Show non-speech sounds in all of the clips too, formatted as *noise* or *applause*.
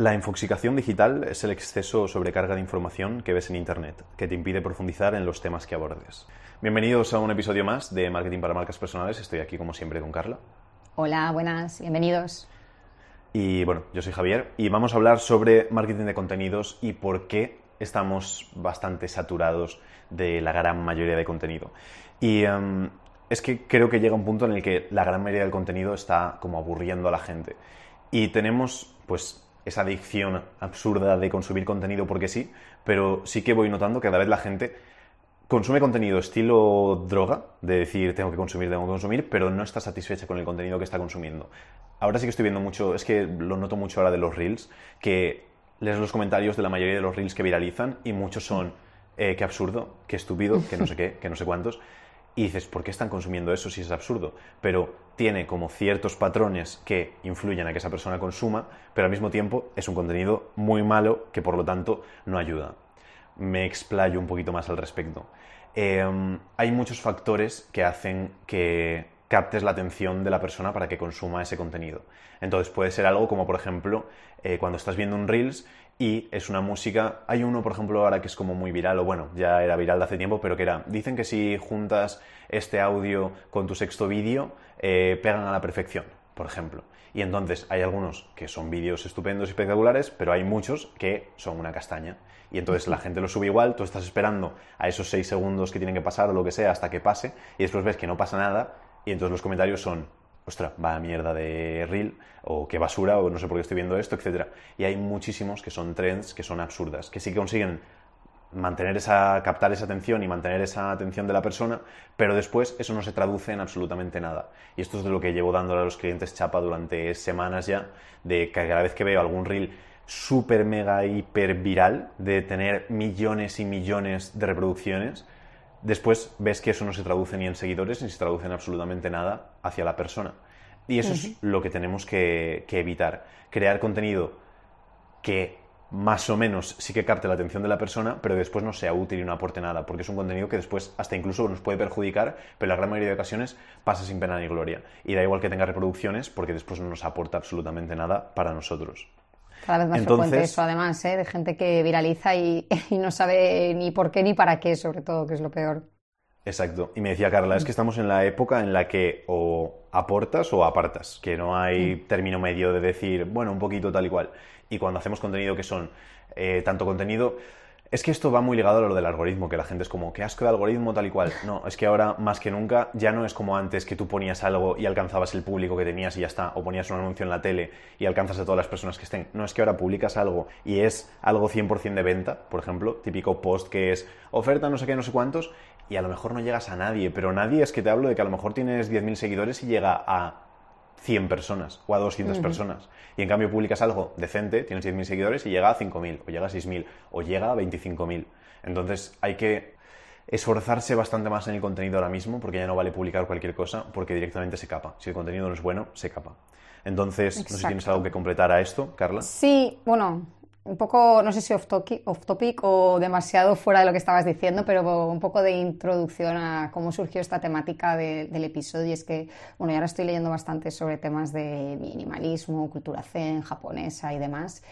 La infoxicación digital es el exceso o sobrecarga de información que ves en Internet, que te impide profundizar en los temas que abordes. Bienvenidos a un episodio más de Marketing para Marcas Personales. Estoy aquí como siempre con Carla. Hola, buenas, bienvenidos. Y bueno, yo soy Javier y vamos a hablar sobre marketing de contenidos y por qué estamos bastante saturados de la gran mayoría de contenido. Y em, es que creo que llega un punto en el que la gran mayoría del contenido está como aburriendo a la gente. Y tenemos pues esa adicción absurda de consumir contenido porque sí, pero sí que voy notando que cada vez la gente consume contenido estilo droga, de decir tengo que consumir, tengo que consumir, pero no está satisfecha con el contenido que está consumiendo. Ahora sí que estoy viendo mucho, es que lo noto mucho ahora de los reels, que lees los comentarios de la mayoría de los reels que viralizan y muchos son, eh, qué absurdo, qué estúpido, que no sé qué, que no sé cuántos. Y dices, ¿por qué están consumiendo eso si es absurdo? Pero tiene como ciertos patrones que influyen a que esa persona consuma, pero al mismo tiempo es un contenido muy malo que por lo tanto no ayuda. Me explayo un poquito más al respecto. Em, hay muchos factores que hacen que captes la atención de la persona para que consuma ese contenido. Entonces puede ser algo como, por ejemplo, eh, cuando estás viendo un Reels y es una música. Hay uno, por ejemplo, ahora que es como muy viral, o bueno, ya era viral de hace tiempo, pero que era. Dicen que si juntas este audio con tu sexto vídeo, eh, pegan a la perfección, por ejemplo. Y entonces hay algunos que son vídeos estupendos y espectaculares, pero hay muchos que son una castaña. Y entonces la gente lo sube igual, tú estás esperando a esos seis segundos que tienen que pasar o lo que sea hasta que pase, y después ves que no pasa nada, y entonces los comentarios son, ostras, va mierda de reel, o qué basura, o no sé por qué estoy viendo esto, etc. Y hay muchísimos que son trends, que son absurdas, que sí consiguen mantener esa, captar esa atención y mantener esa atención de la persona, pero después eso no se traduce en absolutamente nada. Y esto es de lo que llevo dándole a los clientes chapa durante semanas ya, de que cada vez que veo algún reel súper, mega, hiper viral, de tener millones y millones de reproducciones, después ves que eso no se traduce ni en seguidores ni se traduce en absolutamente nada hacia la persona. Y eso es lo que tenemos que, evitar. Crear contenido que más o menos sí que capte la atención de la persona, pero después no sea útil y no aporte nada, porque es un contenido que después hasta incluso nos puede perjudicar, pero la gran mayoría de ocasiones pasa sin pena ni gloria. Y da igual que tenga reproducciones, porque después no nos aporta absolutamente nada para nosotros. Cada vez más frecuente eso, además, ¿eh? de gente que viraliza *laughs* y, no sabe ni por qué ni para qué, sobre todo, que es lo peor. Exacto. Y me decía Carla, es que estamos en la época en la que o aportas o apartas, que no hay término medio de decir, bueno, un poquito tal y cual. Y cuando hacemos contenido que son eh, tanto contenido es que esto va muy ligado a lo del algoritmo, que la gente es como, qué asco de algoritmo tal y cual. No, es que ahora más que nunca ya no es como antes que tú ponías algo y alcanzabas el público que tenías y ya está, o ponías un anuncio en la tele y alcanzas a todas las personas que estén. No, es que ahora publicas algo y es algo 100% de venta, por ejemplo, típico post que es oferta no sé qué, no sé cuántos, y a lo mejor no llegas a nadie, pero nadie es que te hablo de que a lo mejor tienes 10.000 seguidores y llega a 100 personas o a 200 personas. Y en cambio publicas algo decente, tienes 10.000 seguidores y llega a 5.000, o llega a 6.000, o llega a 25.000. Entonces hay que esforzarse bastante más en el contenido ahora mismo, porque ya no vale publicar cualquier cosa, porque directamente se capa. Si el contenido no es bueno, se capa. Entonces, no sé si tienes algo que completar a esto, Carla. Sí, bueno, un poco, no sé si off topic, o demasiado fuera de lo que estabas diciendo, pero un poco de introducción a cómo surgió esta temática del episodio. Y es que, bueno, ahora estoy leyendo bastante sobre temas de minimalismo, cultura zen, japonesa y demás.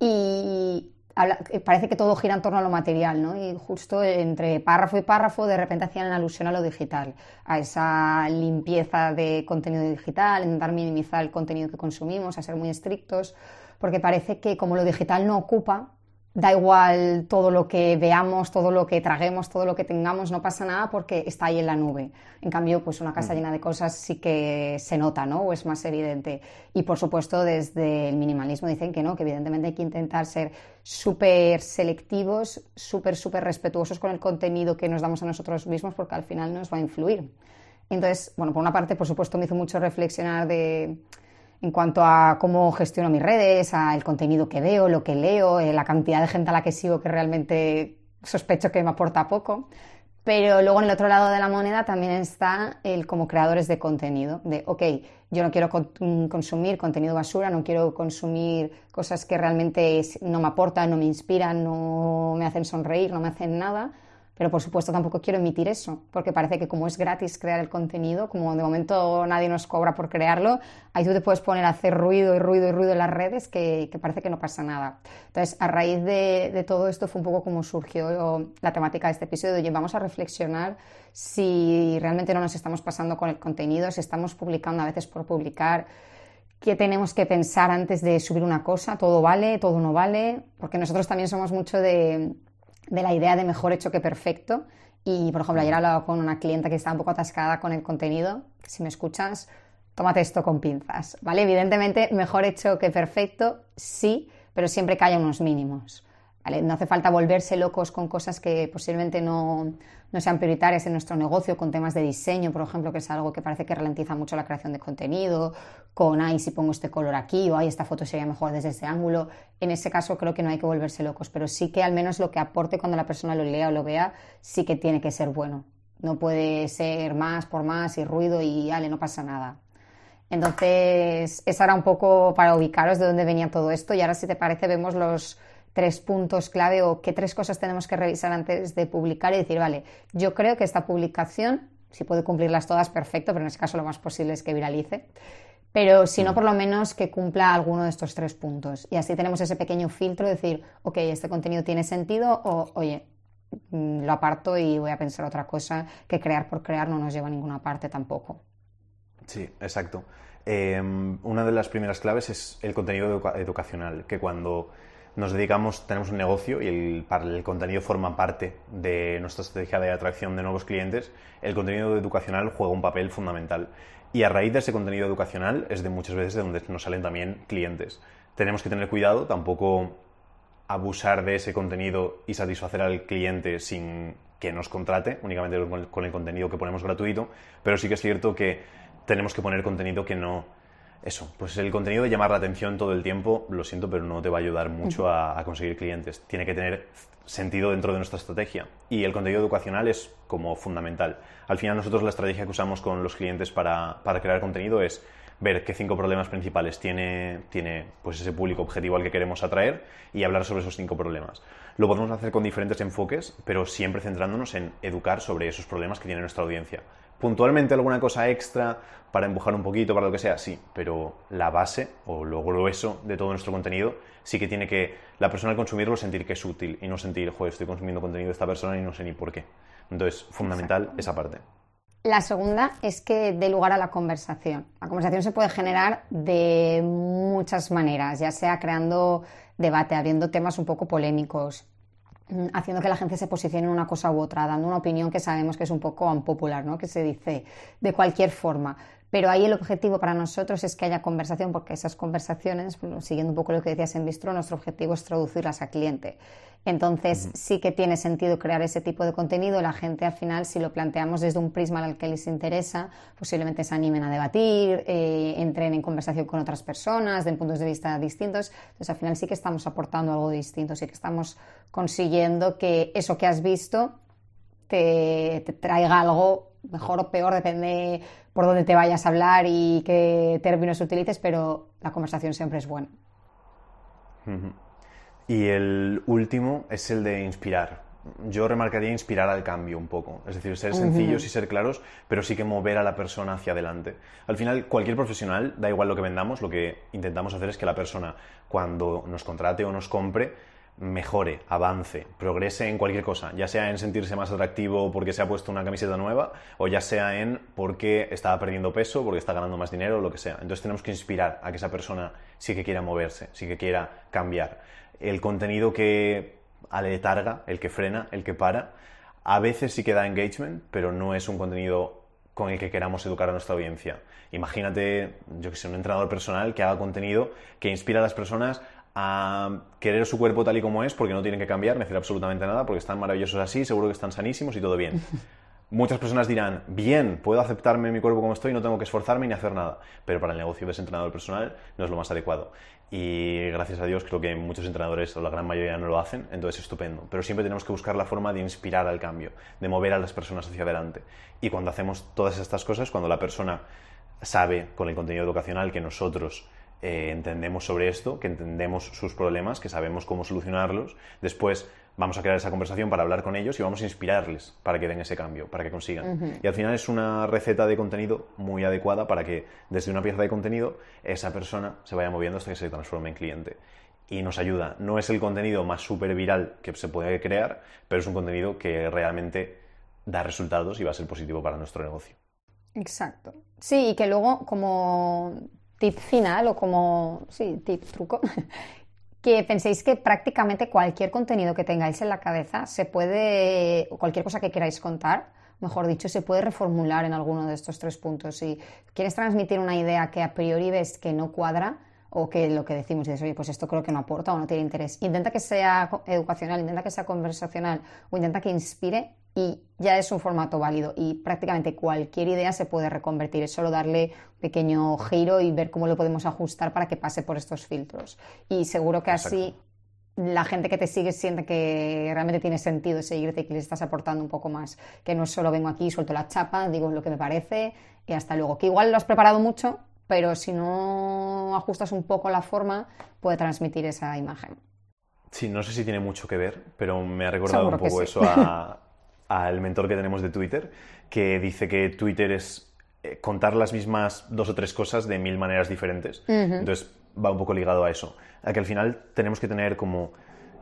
Y eh, parece que todo gira en torno a lo material, ¿no? Y justo entre párrafo y párrafo de repente hacían alusión a lo digital, a esa limpieza de contenido digital, intentar minimizar el contenido que consumimos, a ser muy estrictos porque parece que como lo digital no ocupa, da igual todo lo que veamos, todo lo que traguemos, todo lo que tengamos, no pasa nada porque está ahí en la nube. En cambio, pues una casa llena de cosas sí que se nota, ¿no? O es más evidente. Y por supuesto, desde el minimalismo dicen que no, que evidentemente hay que intentar ser súper selectivos, súper, súper respetuosos con el contenido que nos damos a nosotros mismos porque al final nos va a influir. Entonces, bueno, por una parte, por supuesto, me hizo mucho reflexionar de en cuanto a cómo gestiono mis redes, al contenido que veo, lo que leo, eh, la cantidad de gente a la que sigo que realmente sospecho que me aporta poco. Pero luego en el otro lado de la moneda también está el como creadores de contenido, de, ok, yo no quiero mm, consumir contenido basura, no quiero consumir cosas que realmente no me aportan, no me inspiran, no me hacen sonreír, no me hacen nada, pero por supuesto tampoco quiero emitir eso, porque parece que como es gratis crear el contenido, como de momento nadie nos cobra por crearlo, ahí tú te puedes poner a hacer ruido y ruido y ruido en las redes que, parece que no pasa nada. Entonces, a raíz de, todo esto fue un poco como surgió la temática de este episodio, vamos a reflexionar si realmente no nos estamos pasando con el contenido, si estamos publicando a veces por publicar, qué tenemos que pensar antes de subir una cosa, todo vale, todo no vale, porque nosotros también somos mucho de de la idea de mejor hecho que perfecto. Y, por ejemplo, ayer he hablado con una clienta que está un poco atascada con el contenido, si me escuchas, tómate esto con pinzas, ¿vale? Evidentemente, mejor hecho que perfecto, sí, pero siempre que haya unos mínimos. No hace falta volverse locos con cosas que posiblemente no, sean prioritarias en nuestro negocio, con temas de diseño, por ejemplo, que es algo que parece que ralentiza mucho la creación de contenido, con, ay, si pongo este color aquí, o ay, esta foto sería mejor desde este ángulo. En ese caso creo que no hay que volverse locos, pero sí que al menos lo que aporte cuando la persona lo lea o lo vea, sí que tiene que ser bueno. No puede ser más por más y ruido y, ale, no pasa nada. Entonces, eso era un poco para ubicaros de dónde venía todo esto y ahora si te parece vemos los tres puntos clave o qué tres cosas tenemos que revisar antes de publicar y decir, vale, yo creo que esta publicación, si puede cumplirlas todas, perfecto, pero en este caso lo más posible es que viralice. Pero si no, por lo menos que cumpla alguno de estos tres puntos. Y así tenemos ese pequeño filtro de decir, ok, este contenido tiene sentido o, oye, mm, lo aparto y voy a pensar otra cosa, que crear por crear no nos lleva a ninguna parte tampoco. Sí, exacto. Em, una de las primeras claves es el contenido educacional, que cuando nos dedicamos, tenemos un negocio y el, el contenido forma parte de nuestra estrategia de atracción de nuevos clientes, el contenido educacional juega un papel fundamental. Y a raíz de ese contenido educacional es de muchas veces de donde nos salen también clientes. Tenemos que tener cuidado, tampoco abusar de ese contenido y satisfacer al cliente sin que nos contrate, únicamente con el contenido que ponemos gratuito, pero sí que es cierto que tenemos que poner contenido que no eso, pues el contenido de llamar la atención todo el tiempo, lo siento, pero no te va a ayudar mucho a, conseguir clientes. Tiene que tener sentido dentro de nuestra estrategia. Y el contenido educacional es como fundamental. Al final nosotros la estrategia que usamos con los clientes para, crear contenido es ver qué cinco problemas principales tiene, tiene pues ese público objetivo al que queremos atraer y hablar sobre esos cinco problemas. Lo podemos hacer con diferentes enfoques, pero siempre centrándonos en educar sobre esos problemas que tiene nuestra audiencia puntualmente alguna cosa extra para empujar un poquito, para lo que sea, sí, pero la base o lo grueso de todo nuestro contenido sí que tiene que la persona al consumirlo sentir que es útil y no sentir, joder, estoy consumiendo contenido de esta persona y no sé ni por qué. Entonces, fundamental esa parte. La segunda es que dé lugar a la conversación. La conversación se puede generar de muchas maneras, ya sea creando debate, habiendo temas un poco polémicos, haciendo que la gente se posicione en una cosa u otra, dando una opinión que sabemos que es un poco unpopular, ¿no? que se dice de cualquier forma. Pero ahí el objetivo para nosotros es que haya conversación, porque esas conversaciones, siguiendo un poco lo que decías en Bistro, nuestro objetivo es traducirlas a cliente. Entonces, sí que tiene sentido crear ese tipo de contenido. La gente, al final, si lo planteamos desde un prisma al que les interesa, posiblemente se animen a debatir, eh, entren en conversación con otras personas, de puntos de vista distintos. Entonces, al final sí que estamos aportando algo distinto, sí que estamos consiguiendo que eso que has visto te, traiga algo mejor o peor, depende por dónde te vayas a hablar y qué términos utilices, pero la conversación siempre es buena. Y el último es el de inspirar. Yo remarcaría inspirar al cambio un poco. Es decir, ser sencillos y ser claros, pero sí que mover a la persona hacia adelante. Al final, cualquier profesional, da igual lo que vendamos, lo que intentamos hacer es que la persona, cuando nos contrate o nos compre, mejore, avance, progrese en cualquier cosa, ya sea en sentirse más atractivo porque se ha puesto una camiseta nueva o ya sea en porque estaba perdiendo peso, porque está ganando más dinero lo que sea. Entonces tenemos que inspirar a que esa persona sí que quiera moverse, sí que quiera cambiar. El contenido que aletarga, el que frena, el que para, a veces sí que da engagement, pero no es un contenido con el que queramos educar a nuestra audiencia. Imagínate, yo que sé, un entrenador personal que haga contenido que inspira a las personas a querer su cuerpo tal y como es porque no tienen que cambiar, ni hacer absolutamente nada, porque están maravillosos así, seguro que están sanísimos y todo bien. *laughs* Muchas personas dirán, bien, puedo aceptarme mi cuerpo como estoy, no tengo que esforzarme ni hacer nada, pero para el negocio de ese entrenador personal no es lo más adecuado. Y gracias a Dios creo que muchos entrenadores, o la gran mayoría, no lo hacen, entonces estupendo. Pero siempre tenemos que buscar la forma de inspirar al cambio, de mover a las personas hacia adelante. Y cuando hacemos todas estas cosas, cuando la persona sabe con el contenido educacional que nosotros eh, entendemos sobre esto, que entendemos sus problemas, que sabemos cómo solucionarlos. Después vamos a crear esa conversación para hablar con ellos y vamos a inspirarles para que den ese cambio, para que consigan. Y al final es una receta de contenido muy adecuada para que desde una pieza de contenido esa persona se vaya moviendo hasta que se transforme en cliente. Y nos ayuda. No es el contenido más súper viral que se puede crear, pero es un contenido que realmente da resultados y va a ser positivo para nuestro negocio. Exacto. Sí, y que luego como tip final o como, sí, tip truco, *laughs* que penséis que prácticamente cualquier contenido que tengáis en la cabeza se puede, o cualquier cosa que queráis contar, mejor dicho, se puede reformular en alguno de estos tres puntos. Si quieres transmitir una idea que a priori ves que no cuadra, o que lo que decimos es, oye, pues esto creo que no aporta o no tiene interés. Intenta que sea educacional, intenta que sea conversacional o intenta que inspire y ya es un formato válido y prácticamente cualquier idea se puede reconvertir. Es solo darle un pequeño giro y ver cómo lo podemos ajustar para que pase por estos filtros. Y seguro que así la gente que te sigue siente que realmente tiene sentido seguirte y que le estás aportando un poco más. Que no solo vengo aquí, suelto la chapa, digo lo que me parece y hasta luego. Que igual lo has preparado mucho, pero si no ajustas un poco la forma, puede transmitir esa imagen. Sí, no sé si tiene mucho que ver, pero me ha recordado un poco eso al mentor que tenemos de Twitter, que dice que Twitter es eh, contar las mismas dos o tres cosas de mil maneras diferentes. Entonces va un poco ligado a eso, a que al final tenemos que tener como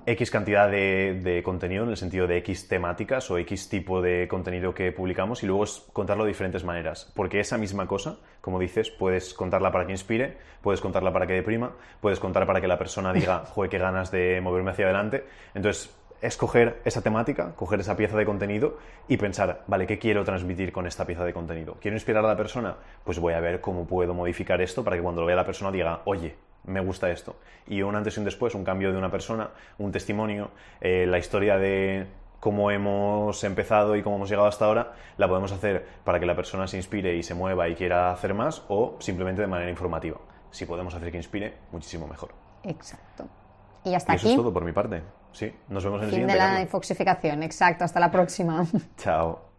X cantidad de, contenido en el sentido de X temáticas o X tipo de contenido que publicamos y luego es contarlo de diferentes maneras. Porque esa misma cosa, como dices, puedes contarla para que inspire, puedes contarla para que deprima, puedes contar para que la persona diga, *laughs* joder, qué ganas de moverme hacia adelante. Entonces, es coger esa temática, coger esa pieza de contenido y pensar, vale, ¿qué quiero transmitir con esta pieza de contenido? ¿Quiero inspirar a la persona? Pues voy a ver cómo puedo modificar esto para que cuando lo vea la persona diga, oye, me gusta esto. Y un antes y un después, un cambio de una persona, un testimonio, eh, la historia de cómo hemos empezado y cómo hemos llegado hasta ahora, la podemos hacer para que la persona se inspire y se mueva y quiera hacer más o simplemente de manera informativa. Si podemos hacer que inspire, muchísimo mejor. Exacto. Y hasta eso aquí. es todo por mi parte. Sí, nos vemos en el fin siguiente. de la infoxificación. Exacto. Hasta la próxima. *laughs* Chao.